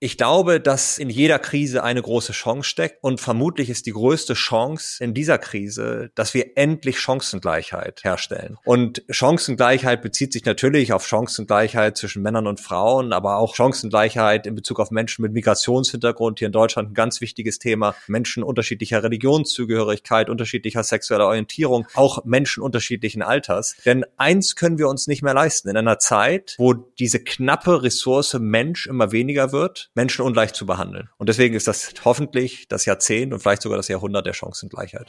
Ich glaube, dass in jeder Krise eine große Chance steckt und vermutlich ist die größte Chance in dieser Krise, dass wir endlich Chancengleichheit herstellen. Und Chancengleichheit bezieht sich natürlich auf Chancengleichheit zwischen Männern und Frauen, aber auch Chancengleichheit in Bezug auf Menschen mit Migrationshintergrund. Hier in Deutschland ein ganz wichtiges Thema. Menschen unterschiedlicher Religionszugehörigkeit, unterschiedlicher sexueller Orientierung, auch Menschen unterschiedlichen Alters. Denn eins können wir uns nicht mehr leisten. In einer Zeit, wo diese knappe Ressource Mensch immer weniger wird, Menschen ungleich zu behandeln. Und deswegen ist das hoffentlich das Jahrzehnt und vielleicht sogar das Jahrhundert der Chancengleichheit.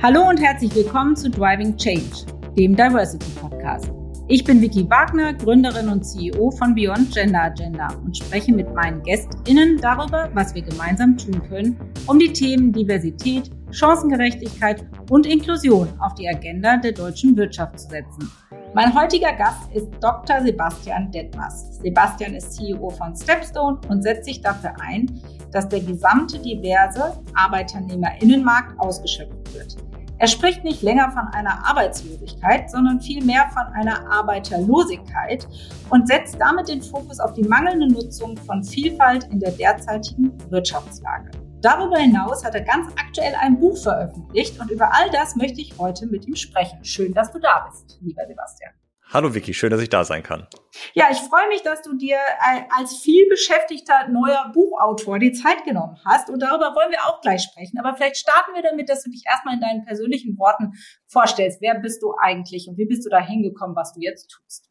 Hallo und herzlich willkommen zu Driving Change, dem Diversity Podcast. Ich bin Vicky Wagner, Gründerin und CEO von Beyond Gender Agenda und spreche mit meinen GästInnen darüber, was wir gemeinsam tun können, um die Themen Diversität, Chancengerechtigkeit und Inklusion auf die Agenda der deutschen Wirtschaft zu setzen. Mein heutiger Gast ist Dr. Sebastian Detmers. Sebastian ist CEO von Stepstone und setzt sich dafür ein, dass der gesamte diverse Arbeiternehmerinnenmarkt ausgeschöpft wird. Er spricht nicht länger von einer Arbeitslosigkeit, sondern vielmehr von einer Arbeiterlosigkeit und setzt damit den Fokus auf die mangelnde Nutzung von Vielfalt in der derzeitigen Wirtschaftslage. Darüber hinaus hat er ganz aktuell ein Buch veröffentlicht und über all das möchte ich heute mit ihm sprechen. Schön, dass du da bist, lieber Sebastian. Hallo Vicky, schön, dass ich da sein kann. Ja, ich freue mich, dass du dir äh, als vielbeschäftigter neuer Buchautor die Zeit genommen hast und darüber wollen wir auch gleich sprechen. Aber vielleicht starten wir damit, dass du dich erstmal in deinen persönlichen Worten vorstellst. Wer bist du eigentlich und wie bist du da hingekommen, was du jetzt tust?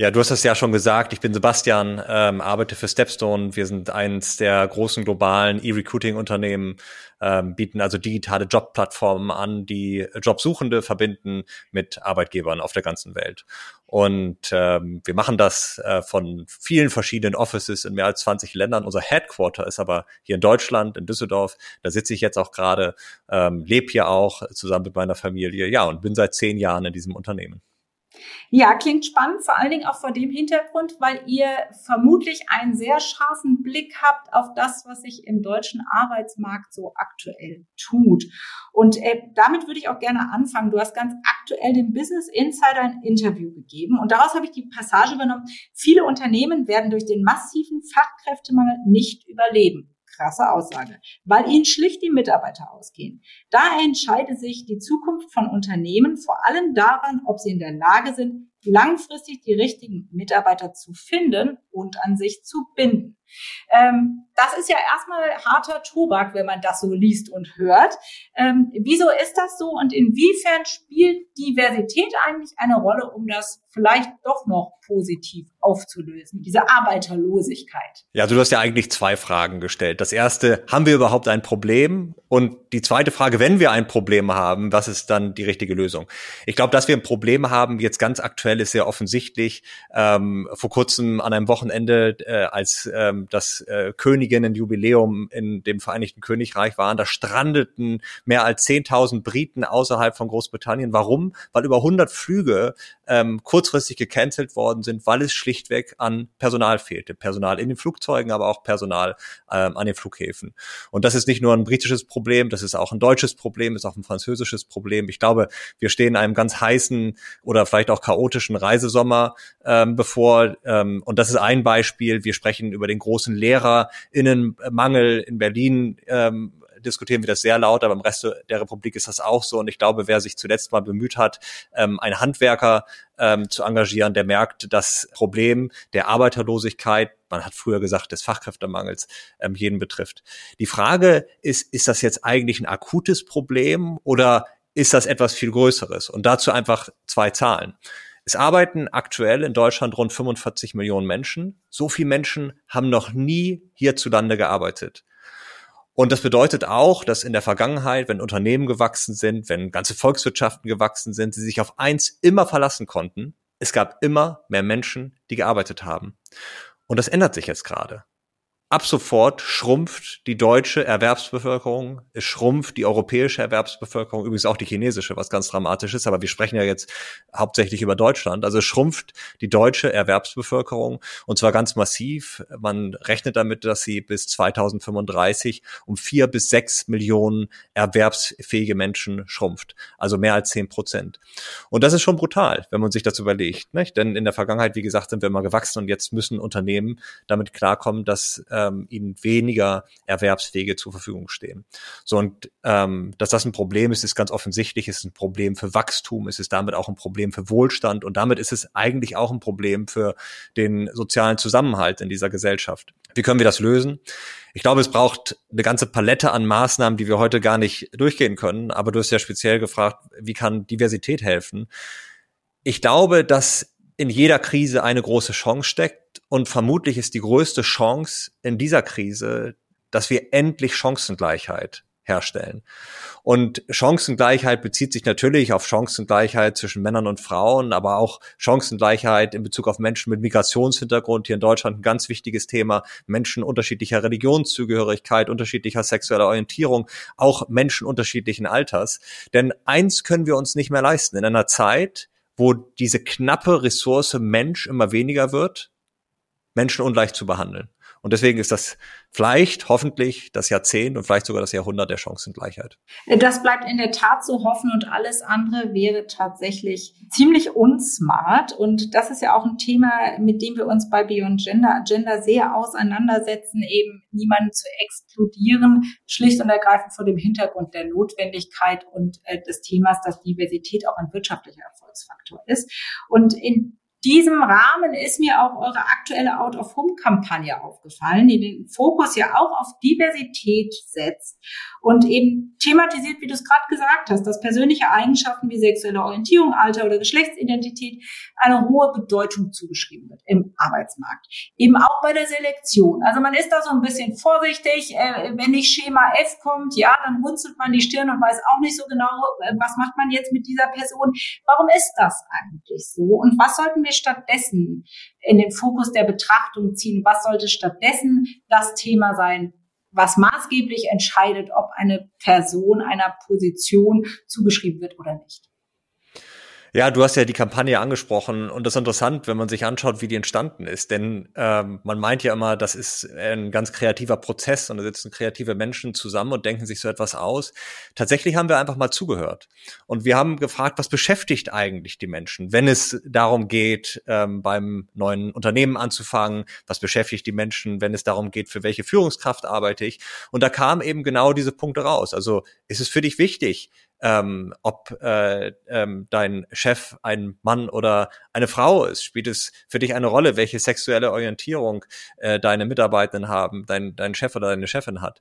Ja, du hast es ja schon gesagt. Ich bin Sebastian, ähm, arbeite für Stepstone. Wir sind eins der großen globalen E-Recruiting-Unternehmen, ähm, bieten also digitale Jobplattformen an, die Jobsuchende verbinden mit Arbeitgebern auf der ganzen Welt. Und ähm, wir machen das äh, von vielen verschiedenen Offices in mehr als 20 Ländern. Unser Headquarter ist aber hier in Deutschland, in Düsseldorf. Da sitze ich jetzt auch gerade, ähm, lebe hier auch zusammen mit meiner Familie. Ja, und bin seit zehn Jahren in diesem Unternehmen. Ja, klingt spannend, vor allen Dingen auch vor dem Hintergrund, weil ihr vermutlich einen sehr scharfen Blick habt auf das, was sich im deutschen Arbeitsmarkt so aktuell tut. Und äh, damit würde ich auch gerne anfangen. Du hast ganz aktuell dem Business Insider ein Interview gegeben und daraus habe ich die Passage übernommen. Viele Unternehmen werden durch den massiven Fachkräftemangel nicht überleben krasse Aussage, weil ihnen schlicht die Mitarbeiter ausgehen. Daher entscheidet sich die Zukunft von Unternehmen vor allem daran, ob sie in der Lage sind, langfristig die richtigen Mitarbeiter zu finden und an sich zu binden. Ähm, das ist ja erstmal harter Tobak, wenn man das so liest und hört. Ähm, wieso ist das so und inwiefern spielt Diversität eigentlich eine Rolle, um das vielleicht doch noch positiv aufzulösen, diese Arbeiterlosigkeit? Ja, du hast ja eigentlich zwei Fragen gestellt. Das erste, haben wir überhaupt ein Problem? Und die zweite Frage, wenn wir ein Problem haben, was ist dann die richtige Lösung? Ich glaube, dass wir ein Problem haben, jetzt ganz aktuell ist sehr offensichtlich. Ähm, vor kurzem an einem Wochenende, äh, als ähm, das äh, Königinnenjubiläum in dem Vereinigten Königreich waren, da strandeten mehr als 10.000 Briten außerhalb von Großbritannien. Warum? Weil über 100 Flüge ähm, kurzfristig gecancelt worden sind, weil es schlichtweg an Personal fehlte. Personal in den Flugzeugen, aber auch Personal ähm, an den Flughäfen. Und das ist nicht nur ein britisches Problem, das ist auch ein deutsches Problem, ist auch ein französisches Problem. Ich glaube, wir stehen einem ganz heißen oder vielleicht auch chaotischen Reisesommer ähm, bevor. Ähm, und das ist ein Beispiel. Wir sprechen über den großen Lehrerinnenmangel in Berlin. Ähm, diskutieren wir das sehr laut, aber im Rest der Republik ist das auch so. Und ich glaube, wer sich zuletzt mal bemüht hat, ähm, einen Handwerker ähm, zu engagieren, der merkt, das Problem der Arbeiterlosigkeit, man hat früher gesagt, des Fachkräftemangels, ähm, jeden betrifft. Die Frage ist, ist das jetzt eigentlich ein akutes Problem oder ist das etwas viel Größeres? Und dazu einfach zwei Zahlen. Es arbeiten aktuell in Deutschland rund 45 Millionen Menschen. So viele Menschen haben noch nie hierzulande gearbeitet. Und das bedeutet auch, dass in der Vergangenheit, wenn Unternehmen gewachsen sind, wenn ganze Volkswirtschaften gewachsen sind, sie sich auf eins immer verlassen konnten. Es gab immer mehr Menschen, die gearbeitet haben. Und das ändert sich jetzt gerade. Ab sofort schrumpft die deutsche Erwerbsbevölkerung, es schrumpft die europäische Erwerbsbevölkerung, übrigens auch die chinesische, was ganz dramatisch ist, aber wir sprechen ja jetzt hauptsächlich über Deutschland. Also schrumpft die deutsche Erwerbsbevölkerung und zwar ganz massiv. Man rechnet damit, dass sie bis 2035 um vier bis sechs Millionen erwerbsfähige Menschen schrumpft. Also mehr als zehn Prozent. Und das ist schon brutal, wenn man sich das überlegt. Nicht? Denn in der Vergangenheit, wie gesagt, sind wir immer gewachsen und jetzt müssen Unternehmen damit klarkommen, dass ähm, ihnen weniger Erwerbswege zur Verfügung stehen. So und ähm, dass das ein Problem ist, ist ganz offensichtlich. Es ist ein Problem für Wachstum, es ist damit auch ein Problem für Wohlstand und damit ist es eigentlich auch ein Problem für den sozialen Zusammenhalt in dieser Gesellschaft. Wie können wir das lösen? Ich glaube, es braucht eine ganze Palette an Maßnahmen, die wir heute gar nicht durchgehen können. Aber du hast ja speziell gefragt, wie kann Diversität helfen? Ich glaube, dass in jeder Krise eine große Chance steckt und vermutlich ist die größte Chance in dieser Krise, dass wir endlich Chancengleichheit herstellen. Und Chancengleichheit bezieht sich natürlich auf Chancengleichheit zwischen Männern und Frauen, aber auch Chancengleichheit in Bezug auf Menschen mit Migrationshintergrund. Hier in Deutschland ein ganz wichtiges Thema. Menschen unterschiedlicher Religionszugehörigkeit, unterschiedlicher sexueller Orientierung, auch Menschen unterschiedlichen Alters. Denn eins können wir uns nicht mehr leisten. In einer Zeit, wo diese knappe Ressource Mensch immer weniger wird, Menschen ungleich zu behandeln. Und deswegen ist das vielleicht, hoffentlich, das Jahrzehnt und vielleicht sogar das Jahrhundert der Chancengleichheit. Das bleibt in der Tat so hoffen und alles andere wäre tatsächlich ziemlich unsmart. Und das ist ja auch ein Thema, mit dem wir uns bei Beyond Gender Agenda sehr auseinandersetzen, eben niemanden zu exkludieren, schlicht und ergreifend vor dem Hintergrund der Notwendigkeit und äh, des Themas, dass Diversität auch ein wirtschaftlicher Erfolgsfaktor ist. Und in diesem Rahmen ist mir auch eure aktuelle Out-of-Home-Kampagne aufgefallen, die den Fokus ja auch auf Diversität setzt und eben thematisiert, wie du es gerade gesagt hast, dass persönliche Eigenschaften wie sexuelle Orientierung, Alter oder Geschlechtsidentität eine hohe Bedeutung zugeschrieben wird im Arbeitsmarkt. Eben auch bei der Selektion. Also man ist da so ein bisschen vorsichtig. Äh, wenn nicht Schema F kommt, ja, dann runzelt man die Stirn und weiß auch nicht so genau, äh, was macht man jetzt mit dieser Person. Warum ist das eigentlich so? Und was sollten wir wir stattdessen in den Fokus der Betrachtung ziehen? Was sollte stattdessen das Thema sein, was maßgeblich entscheidet, ob eine Person einer Position zugeschrieben wird oder nicht? Ja, du hast ja die Kampagne angesprochen und das ist interessant, wenn man sich anschaut, wie die entstanden ist. Denn ähm, man meint ja immer, das ist ein ganz kreativer Prozess und da sitzen kreative Menschen zusammen und denken sich so etwas aus. Tatsächlich haben wir einfach mal zugehört und wir haben gefragt, was beschäftigt eigentlich die Menschen, wenn es darum geht, ähm, beim neuen Unternehmen anzufangen, was beschäftigt die Menschen, wenn es darum geht, für welche Führungskraft arbeite ich. Und da kamen eben genau diese Punkte raus. Also ist es für dich wichtig, ähm, ob äh, ähm, dein Chef ein Mann oder eine Frau ist. Spielt es für dich eine Rolle, welche sexuelle Orientierung äh, deine Mitarbeitenden haben, dein, dein Chef oder deine Chefin hat?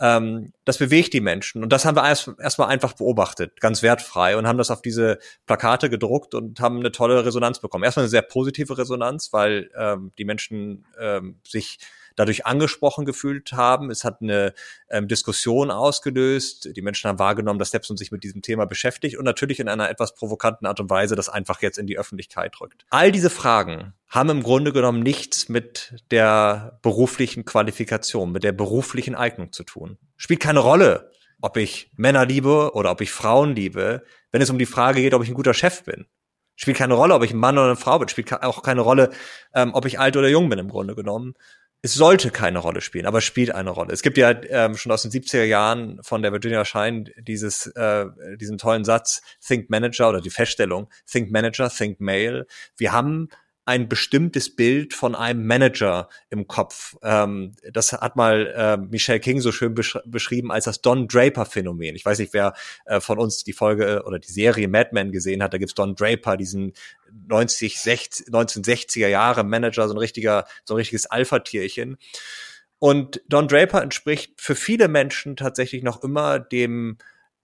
Ähm, das bewegt die Menschen. Und das haben wir erst erstmal einfach beobachtet, ganz wertfrei, und haben das auf diese Plakate gedruckt und haben eine tolle Resonanz bekommen. Erstmal eine sehr positive Resonanz, weil ähm, die Menschen ähm, sich dadurch angesprochen gefühlt haben. Es hat eine ähm, Diskussion ausgelöst. Die Menschen haben wahrgenommen, dass Stepson sich mit diesem Thema beschäftigt und natürlich in einer etwas provokanten Art und Weise das einfach jetzt in die Öffentlichkeit rückt. All diese Fragen haben im Grunde genommen nichts mit der beruflichen Qualifikation, mit der beruflichen Eignung zu tun. Spielt keine Rolle, ob ich Männer liebe oder ob ich Frauen liebe, wenn es um die Frage geht, ob ich ein guter Chef bin. Spielt keine Rolle, ob ich ein Mann oder eine Frau bin. Spielt auch keine Rolle, ähm, ob ich alt oder jung bin im Grunde genommen es sollte keine Rolle spielen, aber spielt eine Rolle. Es gibt ja ähm, schon aus den 70er Jahren von der Virginia Schein dieses, äh, diesen tollen Satz, Think Manager oder die Feststellung, Think Manager, Think Male. Wir haben ein bestimmtes Bild von einem Manager im Kopf. Ähm, das hat mal äh, Michelle King so schön besch beschrieben als das Don Draper-Phänomen. Ich weiß nicht, wer äh, von uns die Folge oder die Serie Mad Men gesehen hat. Da gibt's Don Draper, diesen 90, 60, 1960er Jahre Manager, so ein richtiger, so ein richtiges Alpha-Tierchen. Und Don Draper entspricht für viele Menschen tatsächlich noch immer dem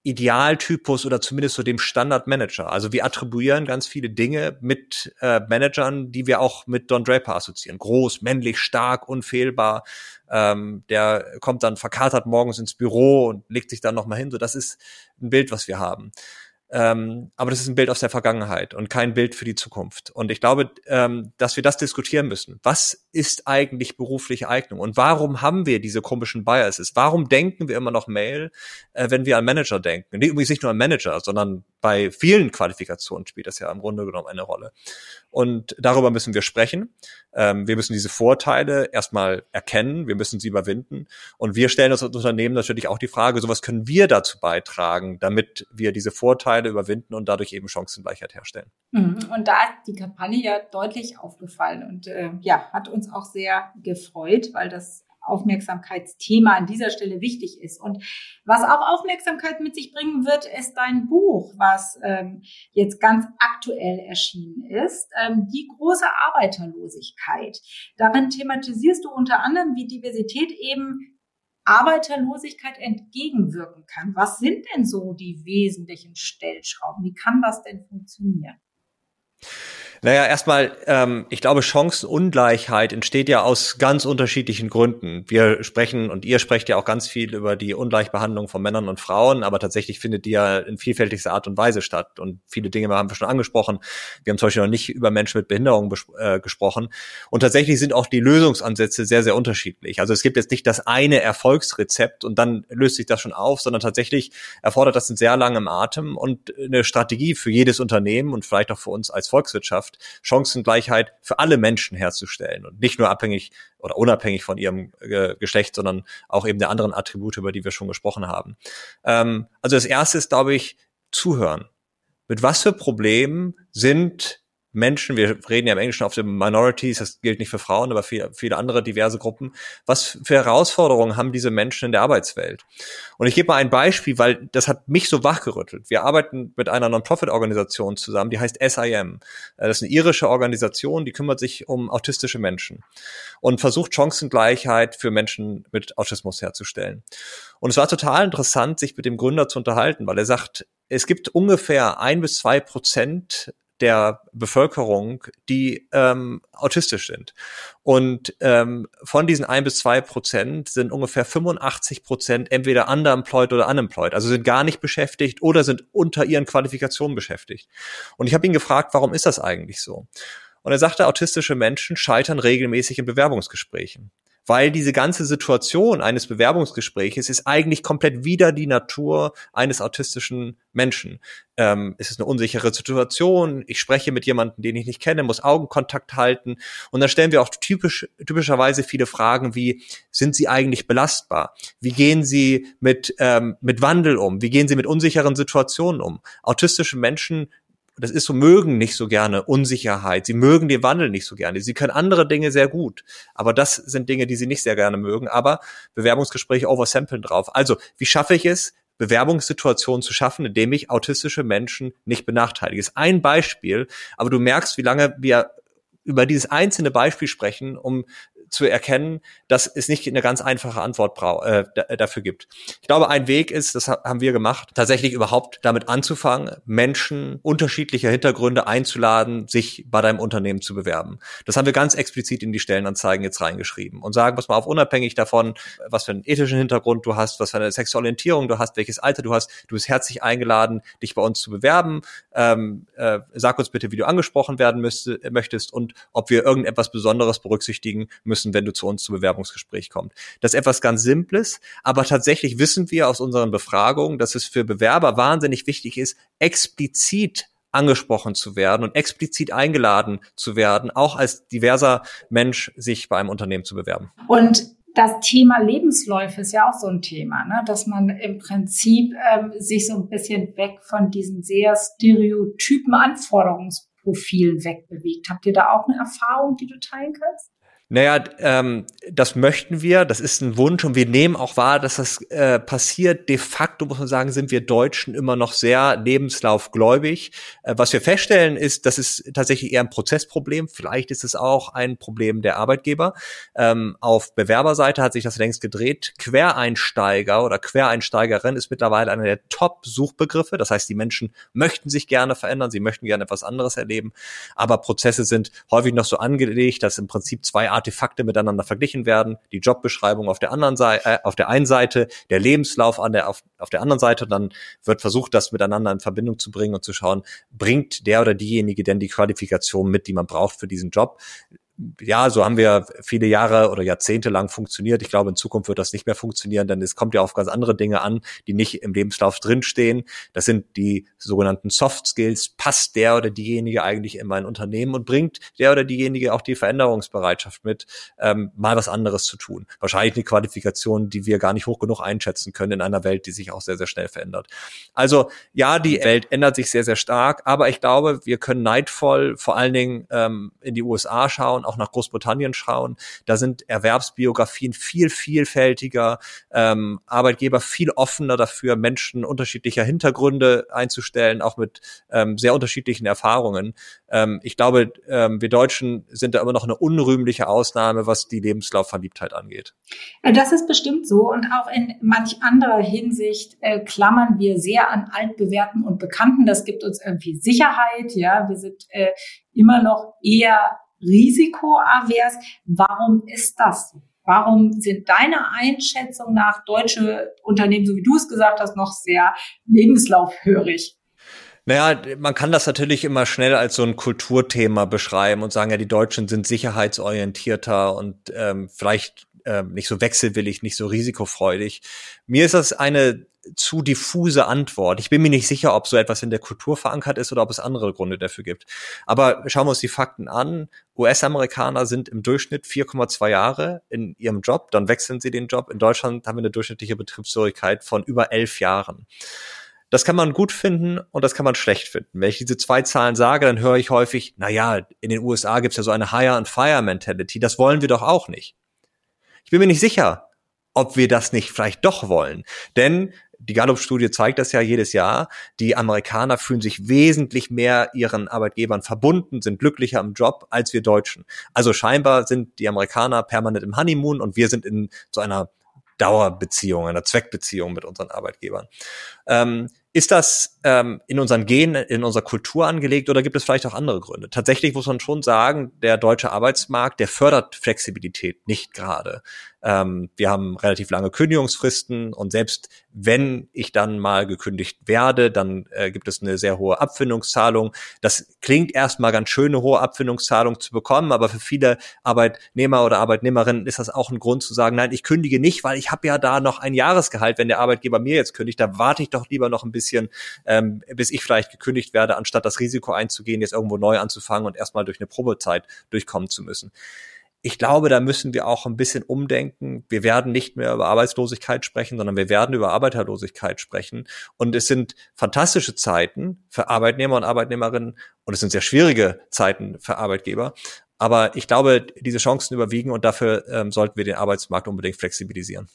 Idealtypus oder zumindest so dem Standardmanager. Also wir attribuieren ganz viele Dinge mit äh, Managern, die wir auch mit Don Draper assoziieren. Groß, männlich, stark, unfehlbar. Ähm, der kommt dann verkatert morgens ins Büro und legt sich dann nochmal hin. So, das ist ein Bild, was wir haben. Ähm, aber das ist ein Bild aus der Vergangenheit und kein Bild für die Zukunft. Und ich glaube, ähm, dass wir das diskutieren müssen. Was ist eigentlich berufliche Eignung und warum haben wir diese komischen Biases? Warum denken wir immer noch Mail, äh, wenn wir an Manager denken? Übrigens nicht nur an Manager, sondern bei vielen Qualifikationen spielt das ja im Grunde genommen eine Rolle. Und darüber müssen wir sprechen. Ähm, wir müssen diese Vorteile erstmal erkennen, wir müssen sie überwinden. Und wir stellen uns als Unternehmen natürlich auch die Frage, so was können wir dazu beitragen, damit wir diese Vorteile überwinden und dadurch eben Chancengleichheit herstellen. Mhm. Und da ist die Kampagne ja deutlich aufgefallen und äh, ja, hat auch sehr gefreut, weil das Aufmerksamkeitsthema an dieser Stelle wichtig ist. Und was auch Aufmerksamkeit mit sich bringen wird, ist dein Buch, was ähm, jetzt ganz aktuell erschienen ist, ähm, die große Arbeiterlosigkeit. Darin thematisierst du unter anderem, wie Diversität eben Arbeiterlosigkeit entgegenwirken kann. Was sind denn so die wesentlichen Stellschrauben? Wie kann das denn funktionieren? Naja, erstmal, ähm, ich glaube, Chancenungleichheit entsteht ja aus ganz unterschiedlichen Gründen. Wir sprechen und ihr sprecht ja auch ganz viel über die Ungleichbehandlung von Männern und Frauen, aber tatsächlich findet die ja in vielfältigster Art und Weise statt. Und viele Dinge haben wir schon angesprochen. Wir haben zum Beispiel noch nicht über Menschen mit Behinderung äh, gesprochen. Und tatsächlich sind auch die Lösungsansätze sehr, sehr unterschiedlich. Also es gibt jetzt nicht das eine Erfolgsrezept und dann löst sich das schon auf, sondern tatsächlich erfordert das einen sehr langen Atem und eine Strategie für jedes Unternehmen und vielleicht auch für uns als Volkswirtschaft Gesellschaft Chancengleichheit für alle Menschen herzustellen und nicht nur abhängig oder unabhängig von ihrem äh, Geschlecht, sondern auch eben der anderen Attribute, über die wir schon gesprochen haben. Ähm, also das erste ist, glaube ich, zuhören. Mit was für Problemen sind Menschen, wir reden ja im Englischen auf den Minorities, das gilt nicht für Frauen, aber für viele andere diverse Gruppen. Was für Herausforderungen haben diese Menschen in der Arbeitswelt? Und ich gebe mal ein Beispiel, weil das hat mich so wachgerüttelt. Wir arbeiten mit einer Non-Profit-Organisation zusammen, die heißt SIM. Das ist eine irische Organisation, die kümmert sich um autistische Menschen und versucht Chancengleichheit für Menschen mit Autismus herzustellen. Und es war total interessant, sich mit dem Gründer zu unterhalten, weil er sagt, es gibt ungefähr ein bis zwei Prozent der Bevölkerung, die ähm, autistisch sind. Und ähm, von diesen ein bis zwei Prozent sind ungefähr 85 Prozent entweder underemployed oder unemployed, also sind gar nicht beschäftigt oder sind unter ihren Qualifikationen beschäftigt. Und ich habe ihn gefragt, warum ist das eigentlich so? Und er sagte, autistische Menschen scheitern regelmäßig in Bewerbungsgesprächen weil diese ganze Situation eines Bewerbungsgespräches ist eigentlich komplett wieder die Natur eines autistischen Menschen. Ähm, es ist eine unsichere Situation, ich spreche mit jemandem, den ich nicht kenne, muss Augenkontakt halten und dann stellen wir auch typisch, typischerweise viele Fragen wie, sind sie eigentlich belastbar? Wie gehen sie mit, ähm, mit Wandel um? Wie gehen sie mit unsicheren Situationen um? Autistische Menschen das ist so, mögen nicht so gerne Unsicherheit. Sie mögen den Wandel nicht so gerne. Sie können andere Dinge sehr gut. Aber das sind Dinge, die sie nicht sehr gerne mögen. Aber Bewerbungsgespräche oversamplen drauf. Also, wie schaffe ich es, Bewerbungssituationen zu schaffen, indem ich autistische Menschen nicht benachteilige? Das ist ein Beispiel. Aber du merkst, wie lange wir über dieses einzelne Beispiel sprechen, um zu erkennen, dass es nicht eine ganz einfache Antwort äh, dafür gibt. Ich glaube, ein Weg ist, das haben wir gemacht, tatsächlich überhaupt damit anzufangen, Menschen unterschiedlicher Hintergründe einzuladen, sich bei deinem Unternehmen zu bewerben. Das haben wir ganz explizit in die Stellenanzeigen jetzt reingeschrieben und sagen, was mal auf unabhängig davon, was für einen ethischen Hintergrund du hast, was für eine Sexualorientierung du hast, welches Alter du hast, du bist herzlich eingeladen, dich bei uns zu bewerben. Ähm, äh, sag uns bitte, wie du angesprochen werden müsste, möchtest und ob wir irgendetwas Besonderes berücksichtigen müssen müssen, wenn du zu uns zum Bewerbungsgespräch kommst. Das ist etwas ganz Simples, aber tatsächlich wissen wir aus unseren Befragungen, dass es für Bewerber wahnsinnig wichtig ist, explizit angesprochen zu werden und explizit eingeladen zu werden, auch als diverser Mensch sich bei einem Unternehmen zu bewerben. Und das Thema Lebensläufe ist ja auch so ein Thema, ne? dass man im Prinzip ähm, sich so ein bisschen weg von diesen sehr stereotypen Anforderungsprofilen wegbewegt. Habt ihr da auch eine Erfahrung, die du teilen kannst? Naja, ähm, das möchten wir, das ist ein Wunsch und wir nehmen auch wahr, dass das äh, passiert. De facto muss man sagen, sind wir Deutschen immer noch sehr lebenslaufgläubig. Äh, was wir feststellen ist, das ist tatsächlich eher ein Prozessproblem. Vielleicht ist es auch ein Problem der Arbeitgeber. Ähm, auf Bewerberseite hat sich das längst gedreht. Quereinsteiger oder Quereinsteigerin ist mittlerweile einer der Top-Suchbegriffe. Das heißt, die Menschen möchten sich gerne verändern, sie möchten gerne etwas anderes erleben, aber Prozesse sind häufig noch so angelegt, dass im Prinzip zwei Artefakte miteinander verglichen werden, die Jobbeschreibung auf der anderen Seite, äh, auf der einen Seite, der Lebenslauf an der, auf, auf der anderen Seite, dann wird versucht, das miteinander in Verbindung zu bringen und zu schauen, bringt der oder diejenige denn die Qualifikation mit, die man braucht für diesen Job? Ja, so haben wir viele Jahre oder Jahrzehnte lang funktioniert. Ich glaube, in Zukunft wird das nicht mehr funktionieren, denn es kommt ja auf ganz andere Dinge an, die nicht im Lebenslauf drinstehen. Das sind die sogenannten Soft Skills. Passt der oder diejenige eigentlich in mein Unternehmen und bringt der oder diejenige auch die Veränderungsbereitschaft mit, ähm, mal was anderes zu tun. Wahrscheinlich eine Qualifikation, die wir gar nicht hoch genug einschätzen können in einer Welt, die sich auch sehr, sehr schnell verändert. Also ja, die Welt ändert sich sehr, sehr stark, aber ich glaube, wir können neidvoll vor allen Dingen ähm, in die USA schauen, auch nach Großbritannien schauen. Da sind Erwerbsbiografien viel vielfältiger, ähm, Arbeitgeber viel offener dafür, Menschen unterschiedlicher Hintergründe einzustellen, auch mit ähm, sehr unterschiedlichen Erfahrungen. Ähm, ich glaube, ähm, wir Deutschen sind da immer noch eine unrühmliche Ausnahme, was die Lebenslaufverliebtheit angeht. Äh, das ist bestimmt so und auch in manch anderer Hinsicht äh, klammern wir sehr an altbewährten und Bekannten. Das gibt uns irgendwie Sicherheit. Ja, wir sind äh, immer noch eher risikoavers. Warum ist das so? Warum sind deiner Einschätzung nach deutsche Unternehmen, so wie du es gesagt hast, noch sehr lebenslaufhörig? Naja, man kann das natürlich immer schnell als so ein Kulturthema beschreiben und sagen, ja, die Deutschen sind sicherheitsorientierter und ähm, vielleicht ähm, nicht so wechselwillig, nicht so risikofreudig. Mir ist das eine zu diffuse Antwort. Ich bin mir nicht sicher, ob so etwas in der Kultur verankert ist oder ob es andere Gründe dafür gibt. Aber schauen wir uns die Fakten an. US-Amerikaner sind im Durchschnitt 4,2 Jahre in ihrem Job, dann wechseln sie den Job. In Deutschland haben wir eine durchschnittliche Betriebsfähigkeit von über elf Jahren. Das kann man gut finden und das kann man schlecht finden. Wenn ich diese zwei Zahlen sage, dann höre ich häufig, na ja, in den USA gibt es ja so eine Hire and Fire Mentality. Das wollen wir doch auch nicht. Ich bin mir nicht sicher, ob wir das nicht vielleicht doch wollen. Denn die Gallup-Studie zeigt das ja jedes Jahr. Die Amerikaner fühlen sich wesentlich mehr ihren Arbeitgebern verbunden, sind glücklicher im Job als wir Deutschen. Also scheinbar sind die Amerikaner permanent im Honeymoon und wir sind in so einer Dauerbeziehung, einer Zweckbeziehung mit unseren Arbeitgebern. Ähm, ist das ähm, in unseren Genen, in unserer Kultur angelegt oder gibt es vielleicht auch andere Gründe? Tatsächlich muss man schon sagen, der deutsche Arbeitsmarkt, der fördert Flexibilität nicht gerade. Ähm, wir haben relativ lange Kündigungsfristen und selbst wenn ich dann mal gekündigt werde, dann äh, gibt es eine sehr hohe Abfindungszahlung. Das klingt erstmal ganz schön, eine hohe Abfindungszahlung zu bekommen, aber für viele Arbeitnehmer oder Arbeitnehmerinnen ist das auch ein Grund zu sagen, nein, ich kündige nicht, weil ich habe ja da noch ein Jahresgehalt. Wenn der Arbeitgeber mir jetzt kündigt, da warte ich doch lieber noch ein bisschen, ähm, bis ich vielleicht gekündigt werde, anstatt das Risiko einzugehen, jetzt irgendwo neu anzufangen und erstmal durch eine Probezeit durchkommen zu müssen ich glaube, da müssen wir auch ein bisschen umdenken. Wir werden nicht mehr über Arbeitslosigkeit sprechen, sondern wir werden über Arbeiterlosigkeit sprechen. Und es sind fantastische Zeiten für Arbeitnehmer und Arbeitnehmerinnen und es sind sehr schwierige Zeiten für Arbeitgeber. Aber ich glaube, diese Chancen überwiegen und dafür ähm, sollten wir den Arbeitsmarkt unbedingt flexibilisieren.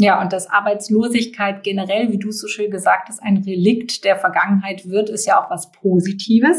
Ja, und dass Arbeitslosigkeit generell, wie du so schön gesagt hast, ein Relikt der Vergangenheit wird, ist ja auch was Positives.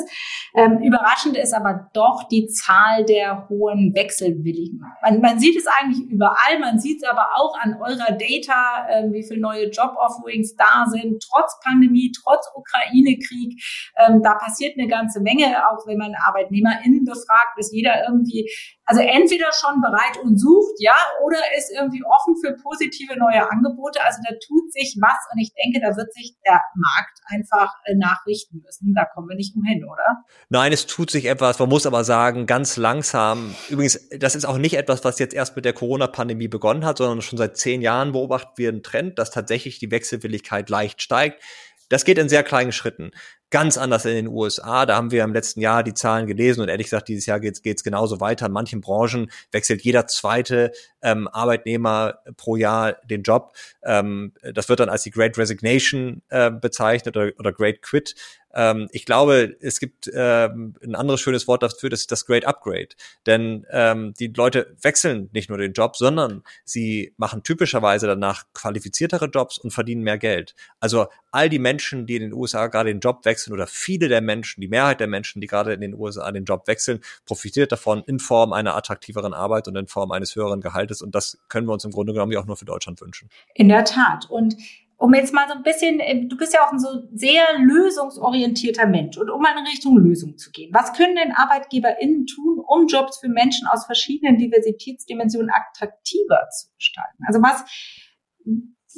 Ähm, überraschend ist aber doch die Zahl der hohen Wechselwilligen. Man, man sieht es eigentlich überall, man sieht es aber auch an eurer Data, äh, wie viele neue Job-Offerings da sind, trotz Pandemie, trotz Ukraine-Krieg. Ähm, da passiert eine ganze Menge, auch wenn man ArbeitnehmerInnen befragt, ist jeder irgendwie also entweder schon bereit und sucht, ja, oder ist irgendwie offen für positive Angebote. Also da tut sich was und ich denke, da wird sich der Markt einfach äh, nachrichten müssen. Da kommen wir nicht umhin, oder? Nein, es tut sich etwas. Man muss aber sagen, ganz langsam. Übrigens, das ist auch nicht etwas, was jetzt erst mit der Corona-Pandemie begonnen hat, sondern schon seit zehn Jahren beobachten wir einen Trend, dass tatsächlich die Wechselwilligkeit leicht steigt. Das geht in sehr kleinen Schritten. Ganz anders in den USA. Da haben wir im letzten Jahr die Zahlen gelesen und ehrlich gesagt, dieses Jahr geht es genauso weiter. In manchen Branchen wechselt jeder zweite ähm, Arbeitnehmer pro Jahr den Job. Ähm, das wird dann als die Great Resignation äh, bezeichnet oder, oder Great Quit. Ähm, ich glaube, es gibt ähm, ein anderes schönes Wort dafür, das ist das Great Upgrade. Denn ähm, die Leute wechseln nicht nur den Job, sondern sie machen typischerweise danach qualifiziertere Jobs und verdienen mehr Geld. Also all die Menschen, die in den USA gerade den Job wechseln oder viele der Menschen, die Mehrheit der Menschen, die gerade in den USA den Job wechseln, profitiert davon in Form einer attraktiveren Arbeit und in Form eines höheren Gehaltes. Und das können wir uns im Grunde genommen auch nur für Deutschland wünschen. In der Tat. Und um jetzt mal so ein bisschen, äh, du bist ja auch ein so sehr lösungsorientierter Mensch und um mal in Richtung Lösung zu gehen. Was können denn ArbeitgeberInnen tun, um Jobs für Menschen aus verschiedenen Diversitätsdimensionen attraktiver zu gestalten? Also was,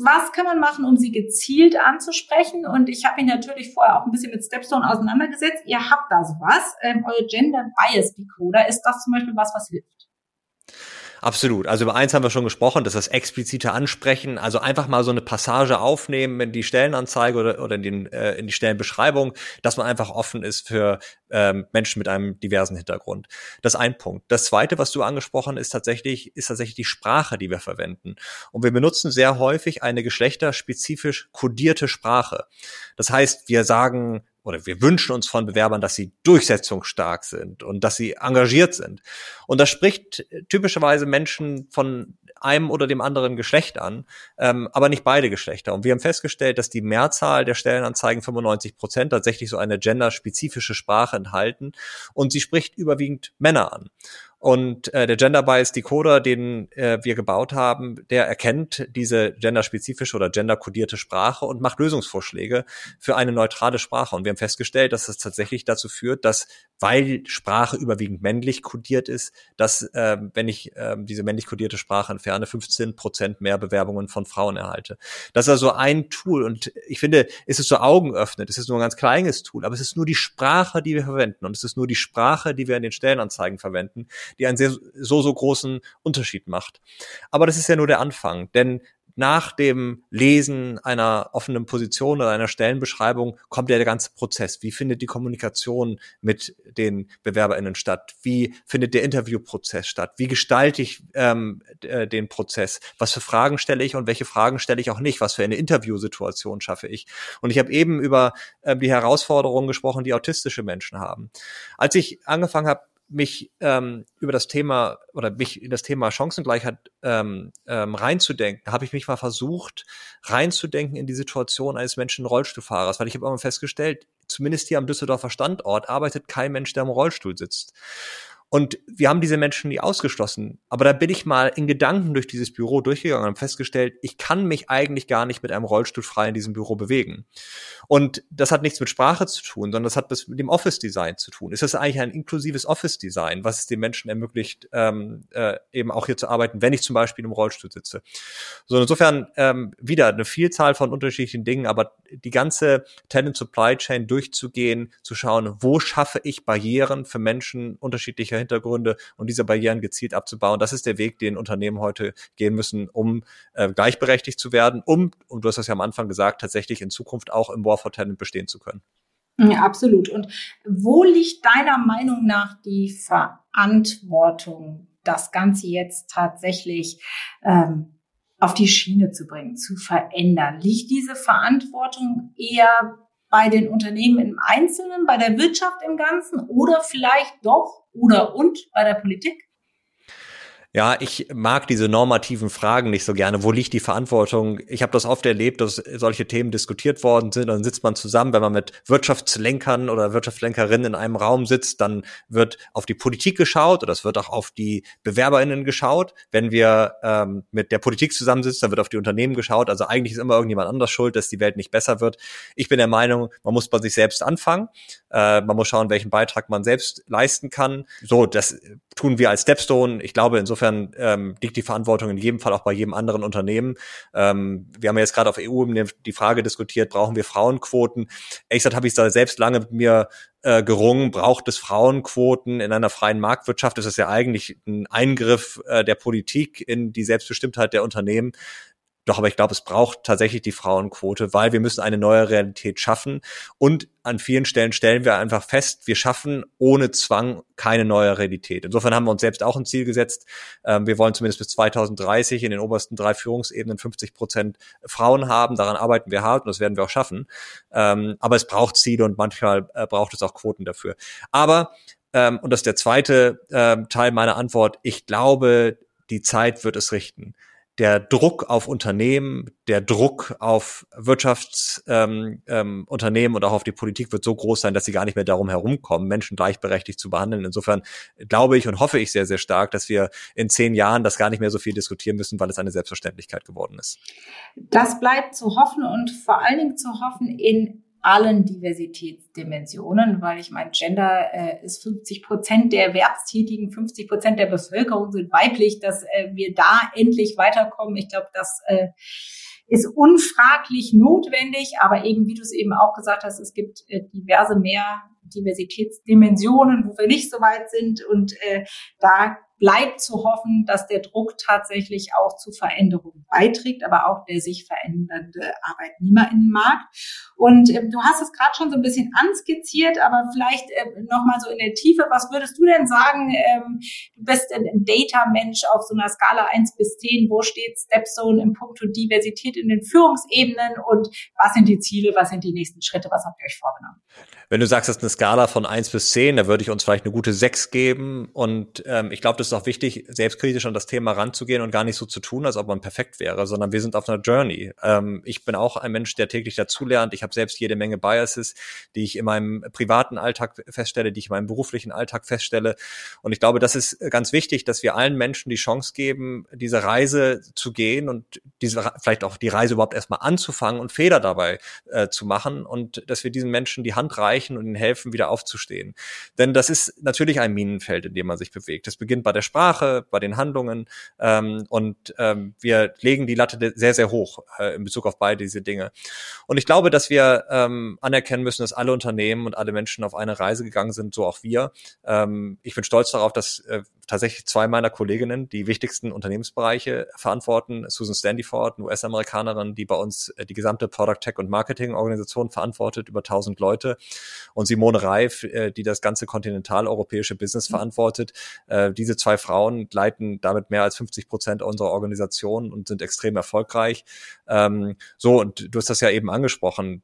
was kann man machen, um sie gezielt anzusprechen? Und ich habe mich natürlich vorher auch ein bisschen mit Stepstone auseinandergesetzt. Ihr habt da sowas. Ähm, euer Gender Bias Decoder, ist das zum Beispiel was, was hilft? Absolut. Also über eins haben wir schon gesprochen, das ist das explizite Ansprechen. Also einfach mal so eine Passage aufnehmen in die Stellenanzeige oder, oder in, den, äh, in die Stellenbeschreibung, dass man einfach offen ist für ähm, Menschen mit einem diversen Hintergrund. Das ist ein Punkt. Das zweite, was du angesprochen ist tatsächlich, ist tatsächlich die Sprache, die wir verwenden. Und wir benutzen sehr häufig eine geschlechterspezifisch kodierte Sprache. Das heißt, wir sagen oder wir wünschen uns von Bewerbern, dass sie durchsetzungsstark sind und dass sie engagiert sind. Und das spricht typischerweise Menschen von einem oder dem anderen Geschlecht an, ähm, aber nicht beide Geschlechter. Und wir haben festgestellt, dass die Mehrzahl der Stellenanzeigen 95 Prozent tatsächlich so eine genderspezifische Sprache enthalten und sie spricht überwiegend Männer an. Und äh, der Gender Bias Decoder, den äh, wir gebaut haben, der erkennt diese genderspezifische oder genderkodierte Sprache und macht Lösungsvorschläge für eine neutrale Sprache. Und wir haben festgestellt, dass das tatsächlich dazu führt, dass, weil Sprache überwiegend männlich kodiert ist, dass, äh, wenn ich äh, diese männlich kodierte Sprache entferne, 15 Prozent mehr Bewerbungen von Frauen erhalte. Das ist also ein Tool. Und ich finde, es ist so augenöffnend. Es ist nur ein ganz kleines Tool, aber es ist nur die Sprache, die wir verwenden. Und es ist nur die Sprache, die wir in den Stellenanzeigen verwenden die einen sehr, so, so großen Unterschied macht. Aber das ist ja nur der Anfang, denn nach dem Lesen einer offenen Position oder einer Stellenbeschreibung kommt ja der ganze Prozess. Wie findet die Kommunikation mit den BewerberInnen statt? Wie findet der Interviewprozess statt? Wie gestalte ich ähm, äh, den Prozess? Was für Fragen stelle ich und welche Fragen stelle ich auch nicht? Was für eine Interviewsituation schaffe ich? Und ich habe eben über äh, die Herausforderungen gesprochen, die autistische Menschen haben. Als ich angefangen habe, mich ähm, über das Thema oder mich in das Thema Chancengleichheit ähm, ähm, reinzudenken, habe ich mich mal versucht, reinzudenken in die Situation eines Menschen Rollstuhlfahrers, weil ich habe immer festgestellt, zumindest hier am Düsseldorfer Standort arbeitet kein Mensch, der im Rollstuhl sitzt. Und wir haben diese Menschen nie ausgeschlossen. Aber da bin ich mal in Gedanken durch dieses Büro durchgegangen und festgestellt, ich kann mich eigentlich gar nicht mit einem Rollstuhl frei in diesem Büro bewegen. Und das hat nichts mit Sprache zu tun, sondern das hat was mit dem Office-Design zu tun. Ist das eigentlich ein inklusives Office-Design, was es den Menschen ermöglicht, ähm, äh, eben auch hier zu arbeiten, wenn ich zum Beispiel im Rollstuhl sitze? So, insofern ähm, wieder eine Vielzahl von unterschiedlichen Dingen, aber die ganze Talent Supply Chain durchzugehen, zu schauen, wo schaffe ich Barrieren für Menschen unterschiedlicher Hintergründe und diese Barrieren gezielt abzubauen. Das ist der Weg, den Unternehmen heute gehen müssen, um äh, gleichberechtigt zu werden, um, und du hast das ja am Anfang gesagt, tatsächlich in Zukunft auch im War for Talent bestehen zu können. Ja, absolut. Und wo liegt deiner Meinung nach die Verantwortung, das Ganze jetzt tatsächlich ähm, auf die Schiene zu bringen, zu verändern? Liegt diese Verantwortung eher bei den Unternehmen im Einzelnen, bei der Wirtschaft im Ganzen oder vielleicht doch oder und bei der Politik? Ja, ich mag diese normativen Fragen nicht so gerne. Wo liegt die Verantwortung? Ich habe das oft erlebt, dass solche Themen diskutiert worden sind. Dann sitzt man zusammen, wenn man mit Wirtschaftslenkern oder Wirtschaftslenkerinnen in einem Raum sitzt, dann wird auf die Politik geschaut oder es wird auch auf die BewerberInnen geschaut. Wenn wir ähm, mit der Politik zusammensitzen, dann wird auf die Unternehmen geschaut. Also eigentlich ist immer irgendjemand anders schuld, dass die Welt nicht besser wird. Ich bin der Meinung, man muss bei sich selbst anfangen. Äh, man muss schauen, welchen Beitrag man selbst leisten kann. So, das tun wir als Stepstone. Ich glaube, insofern ähm, liegt die Verantwortung in jedem Fall auch bei jedem anderen Unternehmen. Ähm, wir haben ja jetzt gerade auf EU die Frage diskutiert, brauchen wir Frauenquoten? Ehrlich gesagt habe ich da selbst lange mit mir äh, gerungen, braucht es Frauenquoten in einer freien Marktwirtschaft? Das ist ja eigentlich ein Eingriff äh, der Politik in die Selbstbestimmtheit der Unternehmen. Doch, aber ich glaube, es braucht tatsächlich die Frauenquote, weil wir müssen eine neue Realität schaffen. Und an vielen Stellen stellen wir einfach fest, wir schaffen ohne Zwang keine neue Realität. Insofern haben wir uns selbst auch ein Ziel gesetzt. Ähm, wir wollen zumindest bis 2030 in den obersten drei Führungsebenen 50 Prozent Frauen haben. Daran arbeiten wir hart und das werden wir auch schaffen. Ähm, aber es braucht Ziele und manchmal äh, braucht es auch Quoten dafür. Aber, ähm, und das ist der zweite Teil meiner Antwort, ich glaube, die Zeit wird es richten der Druck auf Unternehmen, der Druck auf Wirtschaftsunternehmen ähm, ähm, und auch auf die Politik wird so groß sein, dass sie gar nicht mehr darum herumkommen, Menschen gleichberechtigt zu behandeln. Insofern glaube ich und hoffe ich sehr, sehr stark, dass wir in zehn Jahren das gar nicht mehr so viel diskutieren müssen, weil es eine Selbstverständlichkeit geworden ist. Das bleibt zu hoffen und vor allen Dingen zu hoffen in allen Diversitätsdimensionen, weil ich meine, Gender äh, ist 50 Prozent der Erwerbstätigen, 50 Prozent der Bevölkerung sind weiblich, dass äh, wir da endlich weiterkommen. Ich glaube, das äh, ist unfraglich notwendig, aber eben, wie du es eben auch gesagt hast, es gibt äh, diverse mehr Diversitätsdimensionen, wo wir nicht so weit sind und äh, da bleibt zu hoffen, dass der Druck tatsächlich auch zu Veränderungen beiträgt, aber auch der sich verändernde Arbeitnehmerinnenmarkt. Und äh, du hast es gerade schon so ein bisschen anskizziert, aber vielleicht äh, nochmal so in der Tiefe, was würdest du denn sagen, ähm, du bist ein, ein Data-Mensch auf so einer Skala 1 bis 10, wo steht Stepstone im Punkto Diversität in den Führungsebenen und was sind die Ziele, was sind die nächsten Schritte, was habt ihr euch vorgenommen? Wenn du sagst, das ist eine Skala von 1 bis 10, da würde ich uns vielleicht eine gute 6 geben und ähm, ich glaube, das ist auch wichtig, selbstkritisch an das Thema ranzugehen und gar nicht so zu tun, als ob man perfekt wäre, sondern wir sind auf einer Journey. Ähm, ich bin auch ein Mensch, der täglich dazulernt. Ich habe selbst jede Menge Biases, die ich in meinem privaten Alltag feststelle, die ich in meinem beruflichen Alltag feststelle. Und ich glaube, das ist ganz wichtig, dass wir allen Menschen die Chance geben, diese Reise zu gehen und diese vielleicht auch die Reise überhaupt erstmal anzufangen und Fehler dabei äh, zu machen und dass wir diesen Menschen die Hand reichen und ihnen helfen, wieder aufzustehen. Denn das ist natürlich ein Minenfeld, in dem man sich bewegt. Das beginnt bei der Sprache, bei den Handlungen ähm, und ähm, wir legen die Latte sehr, sehr hoch äh, in Bezug auf beide diese Dinge. Und ich glaube, dass wir ähm, anerkennen müssen, dass alle Unternehmen und alle Menschen auf eine Reise gegangen sind, so auch wir. Ähm, ich bin stolz darauf, dass äh, tatsächlich zwei meiner Kolleginnen die wichtigsten Unternehmensbereiche verantworten. Susan Standiford, eine US-Amerikanerin, die bei uns äh, die gesamte Product Tech und Marketing Organisation verantwortet, über 1000 Leute. Und Simone Reif, äh, die das ganze kontinentaleuropäische Business mhm. verantwortet. Äh, diese zwei Frauen leiten damit mehr als 50 Prozent unserer Organisation und sind extrem erfolgreich. Ähm, so, und du hast das ja eben angesprochen.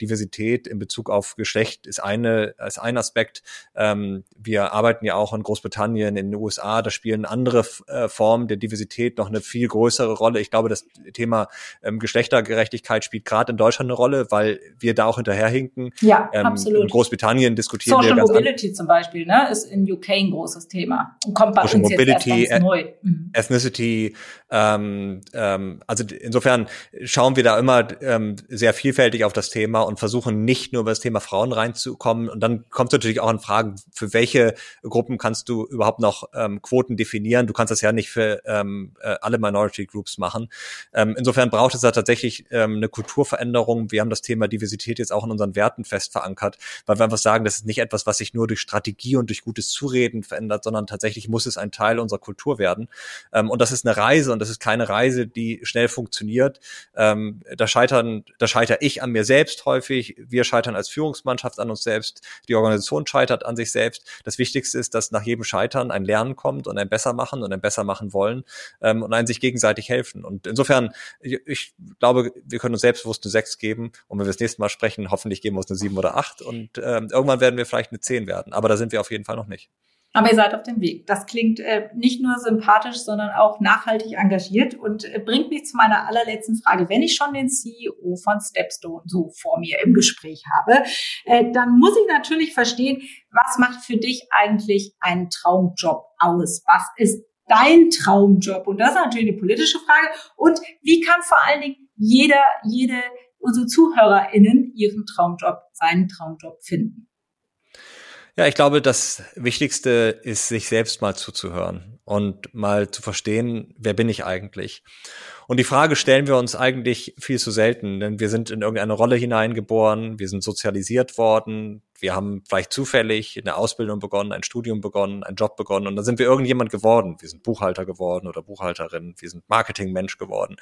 Diversität in Bezug auf Geschlecht ist eine, ist ein Aspekt. Ähm, wir arbeiten ja auch in Großbritannien, in den USA, da spielen andere äh, Formen der Diversität noch eine viel größere Rolle. Ich glaube, das Thema ähm, Geschlechtergerechtigkeit spielt gerade in Deutschland eine Rolle, weil wir da auch hinterherhinken. Ja, ähm, absolut. In Großbritannien diskutieren Social wir ganz Mobility zum Beispiel, ne, ist in UK ein großes Thema und kommt bei Social uns Mobility, jetzt erst ganz neu. Mhm. Ethnicity, ähm, ähm, also insofern schauen wir da immer ähm, sehr vielfältig auf das Thema und versuchen nicht nur über das Thema Frauen reinzukommen. Und dann kommt es natürlich auch an Fragen, für welche Gruppen kannst du überhaupt noch ähm, Quoten definieren. Du kannst das ja nicht für ähm, äh, alle Minority Groups machen. Ähm, insofern braucht es da tatsächlich ähm, eine Kulturveränderung. Wir haben das Thema Diversität jetzt auch in unseren Werten fest verankert, weil wir einfach sagen, das ist nicht etwas, was sich nur durch Strategie und durch gutes Zureden verändert, sondern tatsächlich muss es ein Teil unserer Kultur werden. Ähm, und das ist eine Reise und das ist keine Reise, die schnell funktioniert. Ähm, da scheitern, da scheitere ich an mir selbst häufig. Wir scheitern als Führungsmannschaft an uns selbst. Die Organisation scheitert an sich selbst. Das Wichtigste ist, dass nach jedem Scheitern ein Lernen kommt und ein besser machen und ein besser machen wollen ähm, und ein sich gegenseitig helfen. Und insofern, ich, ich glaube, wir können uns selbstbewusst eine 6 geben und wenn wir das nächste Mal sprechen, hoffentlich geben wir uns eine 7 oder 8 und ähm, irgendwann werden wir vielleicht eine 10 werden. Aber da sind wir auf jeden Fall noch nicht. Aber ihr seid auf dem Weg. Das klingt äh, nicht nur sympathisch, sondern auch nachhaltig engagiert und äh, bringt mich zu meiner allerletzten Frage. Wenn ich schon den CEO von Stepstone so vor mir im Gespräch habe, äh, dann muss ich natürlich verstehen, was macht für dich eigentlich einen Traumjob aus? Was ist dein Traumjob? Und das ist natürlich eine politische Frage. Und wie kann vor allen Dingen jeder, jede, unsere ZuhörerInnen ihren Traumjob, seinen Traumjob finden? Ja, ich glaube, das Wichtigste ist, sich selbst mal zuzuhören und mal zu verstehen, wer bin ich eigentlich? Und die Frage stellen wir uns eigentlich viel zu selten, denn wir sind in irgendeine Rolle hineingeboren, wir sind sozialisiert worden, wir haben vielleicht zufällig eine Ausbildung begonnen, ein Studium begonnen, einen Job begonnen und dann sind wir irgendjemand geworden. Wir sind Buchhalter geworden oder Buchhalterin, wir sind Marketingmensch geworden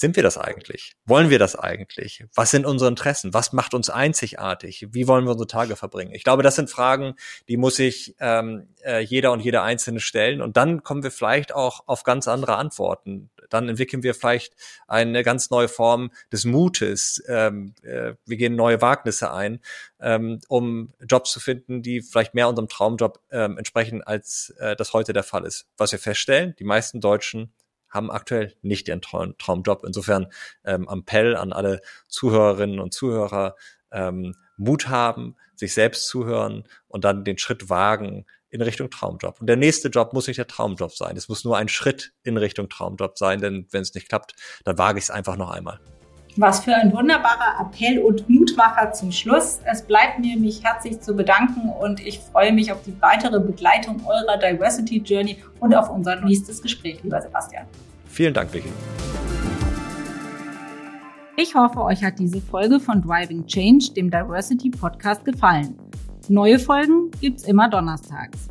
sind wir das eigentlich? Wollen wir das eigentlich? Was sind unsere Interessen? Was macht uns einzigartig? Wie wollen wir unsere Tage verbringen? Ich glaube, das sind Fragen, die muss sich ähm, äh, jeder und jede Einzelne stellen. Und dann kommen wir vielleicht auch auf ganz andere Antworten. Dann entwickeln wir vielleicht eine ganz neue Form des Mutes. Ähm, äh, wir gehen neue Wagnisse ein, ähm, um Jobs zu finden, die vielleicht mehr unserem Traumjob ähm, entsprechen, als äh, das heute der Fall ist. Was wir feststellen, die meisten Deutschen haben aktuell nicht ihren Traum, Traumjob. Insofern ähm, Appell an alle Zuhörerinnen und Zuhörer, ähm, Mut haben, sich selbst zuhören und dann den Schritt wagen in Richtung Traumjob. Und der nächste Job muss nicht der Traumjob sein. Es muss nur ein Schritt in Richtung Traumjob sein, denn wenn es nicht klappt, dann wage ich es einfach noch einmal. Was für ein wunderbarer Appell und Mutmacher zum Schluss. Es bleibt mir, mich herzlich zu bedanken und ich freue mich auf die weitere Begleitung eurer Diversity Journey und auf unser nächstes Gespräch, lieber Sebastian. Vielen Dank, Vicky. Ich hoffe, euch hat diese Folge von Driving Change, dem Diversity Podcast, gefallen. Neue Folgen gibt's immer donnerstags.